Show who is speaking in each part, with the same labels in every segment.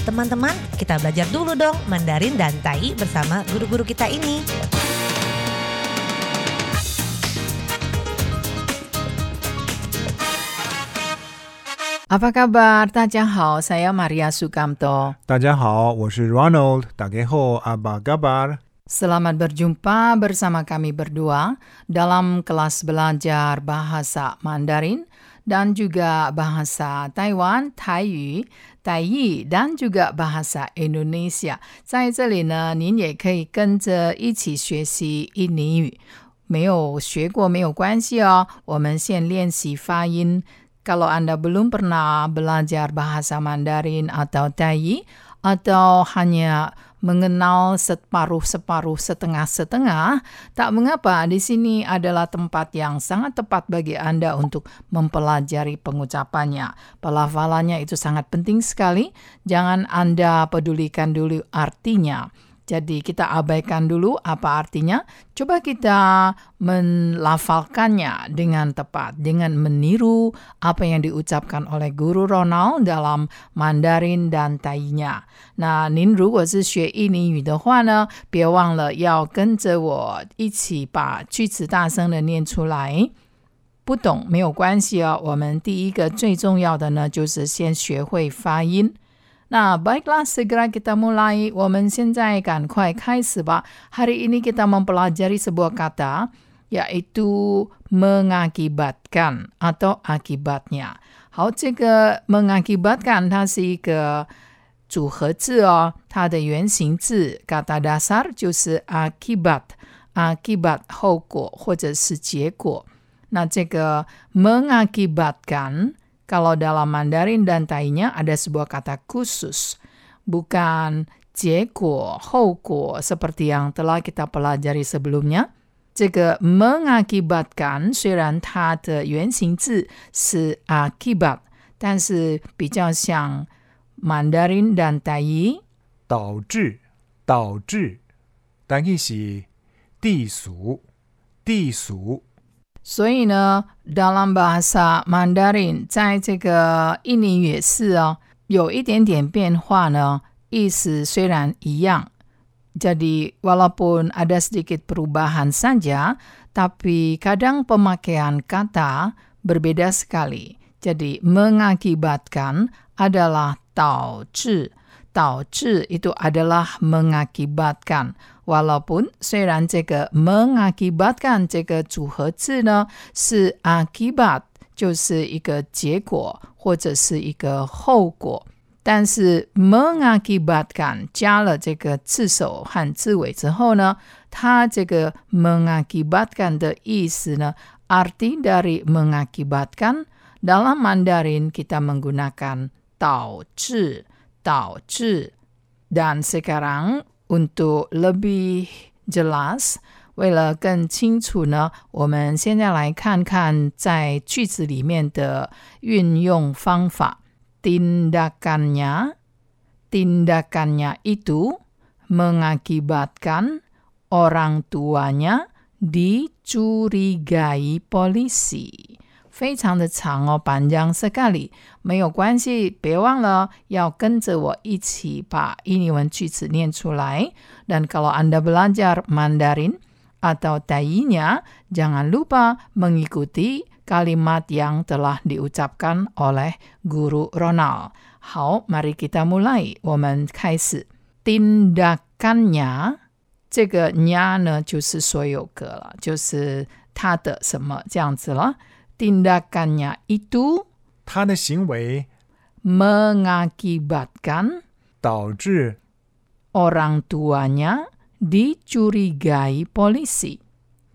Speaker 1: Teman-teman, kita belajar dulu dong Mandarin dan Tai bersama guru-guru kita ini.
Speaker 2: Apa kabar? Tadjahao, saya Maria Sukamto.
Speaker 3: Tadjahao, saya Ronald. Dageho, apa kabar?
Speaker 2: Selamat berjumpa bersama kami berdua dalam kelas belajar bahasa Mandarin dan juga bahasa Taiwan, Taiyu Taiyi, dan juga bahasa Indonesia. 在这里呢，您也可以跟着一起学习印尼语。没有学过没有关系哦，我们先练习发音。Kalau Anda belum pernah belajar bahasa Mandarin atau Taiyi, atau hanya mengenal separuh-separuh setengah-setengah, tak mengapa di sini adalah tempat yang sangat tepat bagi Anda untuk mempelajari pengucapannya. Pelafalannya itu sangat penting sekali, jangan Anda pedulikan dulu artinya. Jadi kita abaikan dulu apa artinya. Coba kita melafalkannya dengan tepat, dengan meniru apa yang diucapkan oleh guru Ronald dalam Mandarin dan Tainya. 那您如果是学印尼语的话呢，别忘了要跟着我一起把句子大声的念出来。不懂没有关系哦，我们第一个最重要的呢，就是先学会发音。 Nah, baiklah segera kita mulai. 我们现在赶快开始吧。Hari ini kita mempelajari sebuah kata yaitu mengakibatkan atau akibatnya. 好，这个 mengakibatkan 它是一个组合字哦，它的原型字 kata dasar 就是 akibat，akibat 后果或者是结果。那这个 mengakibatkan kalau dalam Mandarin dan Tainya ada sebuah kata khusus, bukan 结果、后果 seperti yang telah kita pelajari sebelumnya. 这个 mengakibatkan 虽然它的原型字是 akibat，但是比较像 Mandarin dan Tai
Speaker 3: 导致，导致，但意是地俗，地俗。
Speaker 2: 所以呢，dalam bahasa Mandarin，在这个印尼语也是哦，有一点点变化呢。意思虽然一样，jadi walaupun ada sedikit perubahan saja, tapi kadang pemakaian kata berbeda sekali. Jadi mengakibatkan adalah 导致， 导致 itu adalah mengakibatkan。walaupun 虽然这个 mengakibatkan 这个组合字呢是 akibat，就是一个结果或者是一个后果，但是 mengakibatkan 加了这个字首和字尾之后呢，它这个 mengakibatkan 的意思呢，arti dari mengakibatkan dalam Mandarin kita menggunakan 导致， 导致。dan sekarang untuk lebih jelas，为了更清楚呢，我们现在来看看在句子里面的运用方法。Tindakannya, tindakannya itu mengakibatkan orang tuanya dicurigai polisi. 非常的长哦，板江色咖喱没有关系，别忘了要跟着我一起把印尼文句子念出来。Dan kalau Anda belajar Mandarin atau Tainya, jangan lupa mengikuti kalimat yang telah diucapkan oleh guru Ronald. 好，mari kita mulai，我们开始。tindakannya 这个 nya 呢就是所有格了，就是他的什么这样子了。 tindakannya itu
Speaker 3: 他的行为
Speaker 2: mengakibatkan
Speaker 3: 导致
Speaker 2: orang tuanya dicurigai polisi.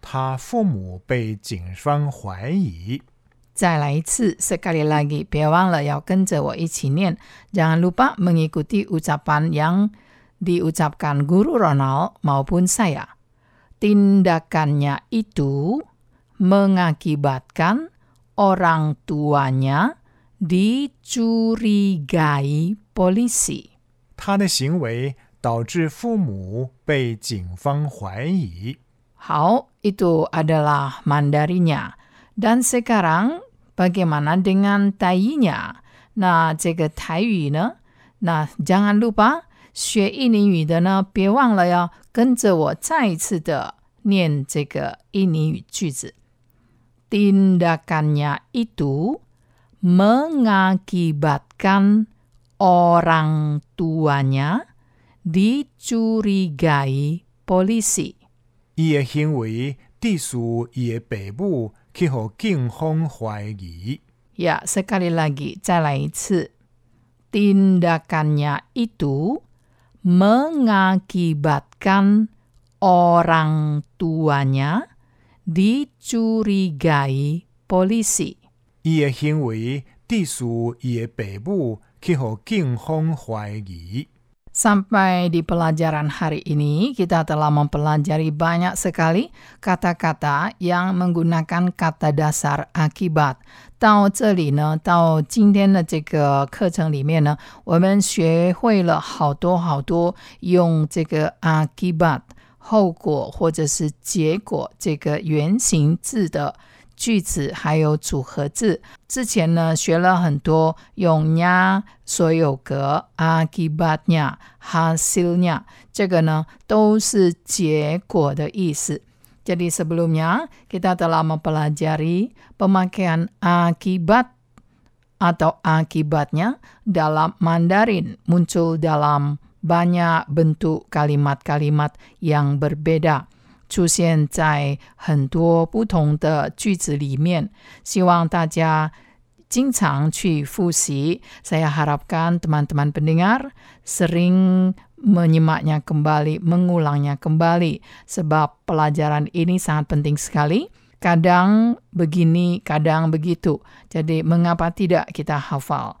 Speaker 3: 他父母被警方怀疑。
Speaker 2: 再来一次，sekali lagi，别忘了要跟着我一起念。Jangan lupa mengikuti ucapan yang diucapkan guru Ronald maupun saya. Tindakannya itu mengakibatkan orang tuanya dicurigai polisi.
Speaker 3: 他的行为导致父母被警方怀疑。
Speaker 2: 好，itu adalah Mandarinya. Dan sekarang bagaimana dengan Tainya? Nah, 这个台语呢， 那 jangan lupa 学印尼语的呢，别忘了要跟着我再一次的念这个印尼语句子。 tindakannya itu mengakibatkan orang tuanya dicurigai polisi.
Speaker 3: Ia hingwei disu ia bebu kiho king hong huai gi.
Speaker 2: Ya, sekali lagi, calai Tindakannya itu mengakibatkan orang tuanya dicurigai polisi.
Speaker 3: 伊的行为致使伊的爸母去互警方怀疑。
Speaker 2: Sampai di pelajaran hari ini, kita telah mempelajari banyak sekali kata-kata yang menggunakan kata dasar akibat. 到这里呢，到今天的这个课程里面呢，我们学会了好多好多用这个 akibat 后果或者是结果这个原形字的句子，还有组合字。之前呢，学了很多用 nya 所有格 akibatnya hasilnya，这个呢都是结果的意思。Jadi sebelumnya kita telah mempelajari pemakaian akibat atau akibatnya dalam Mandarin muncul dalam banyak bentuk kalimat-kalimat yang berbeda. 出现在很多不同的句子里面，希望大家经常去复习。Saya harapkan teman-teman pendengar sering menyimaknya kembali, mengulangnya kembali, sebab pelajaran ini sangat penting sekali. Kadang begini, kadang begitu. Jadi, mengapa tidak kita hafal?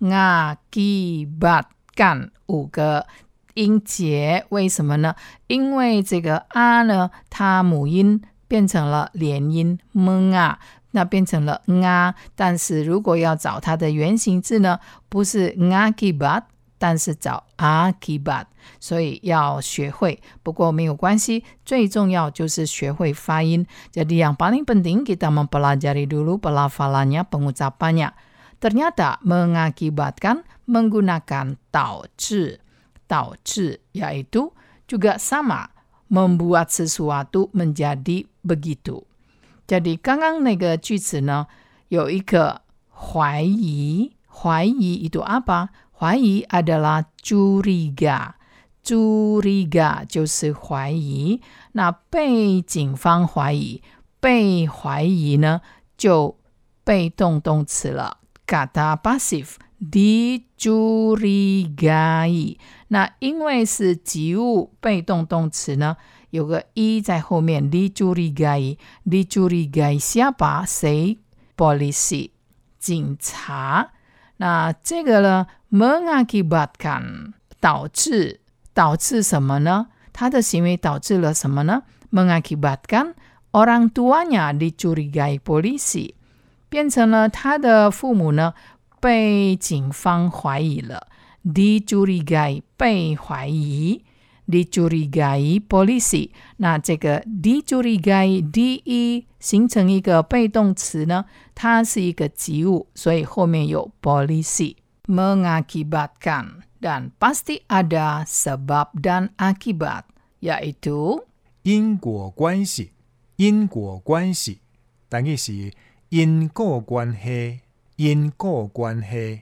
Speaker 2: ，mengakibatkan，mengakibatkan 五个。音节为什么呢？因为这个啊呢，它母音变成了连音 m 啊，那变成了啊。但是如果要找它的原形字呢，不是 akibat，但是找 akibat，所以要学会。不过没有关系，最重要就是学会发音。Jadi yang paling penting kita mempelajari dulu pelafalannya, pengucapannya. Ternyata mengakibatkan menggunakan 导致。导致 yaitu juga sama membuat sesuatu menjadi begitu. Jadi 刚刚那个句子呢，有一个怀疑，怀疑 itu apa？怀疑 adalah curiga。curiga 就是怀疑。那被警方怀疑，被怀疑呢就被动动词了 ，kata pasif dicurigai。那因为是及物被动动词呢，有个一在后面，dicurigai，dicurigai siapa？谁？polisi，警察。那这个呢，mengakibatkan 导致导致什么呢？他的行为导致了什么呢？mengakibatkan orang tuanya dicurigai polisi， 变成了他的父母呢被警方怀疑了。dicurigai 被怀疑，dicurigai polisi。那这个 dicurigai de 形成一个被动词呢，它是一个及物，所以后面有 polisi mengakibatkan dan pasti ada sebab dan akibat yaitu
Speaker 3: 因果关系，因果关系，等于是因果关系，因果关系。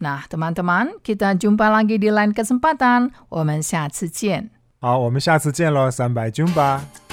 Speaker 2: Nah, teman-teman, kita jumpa lagi di lain kesempatan. 我们下次见。
Speaker 3: 好，我们下次见喽，三百军吧。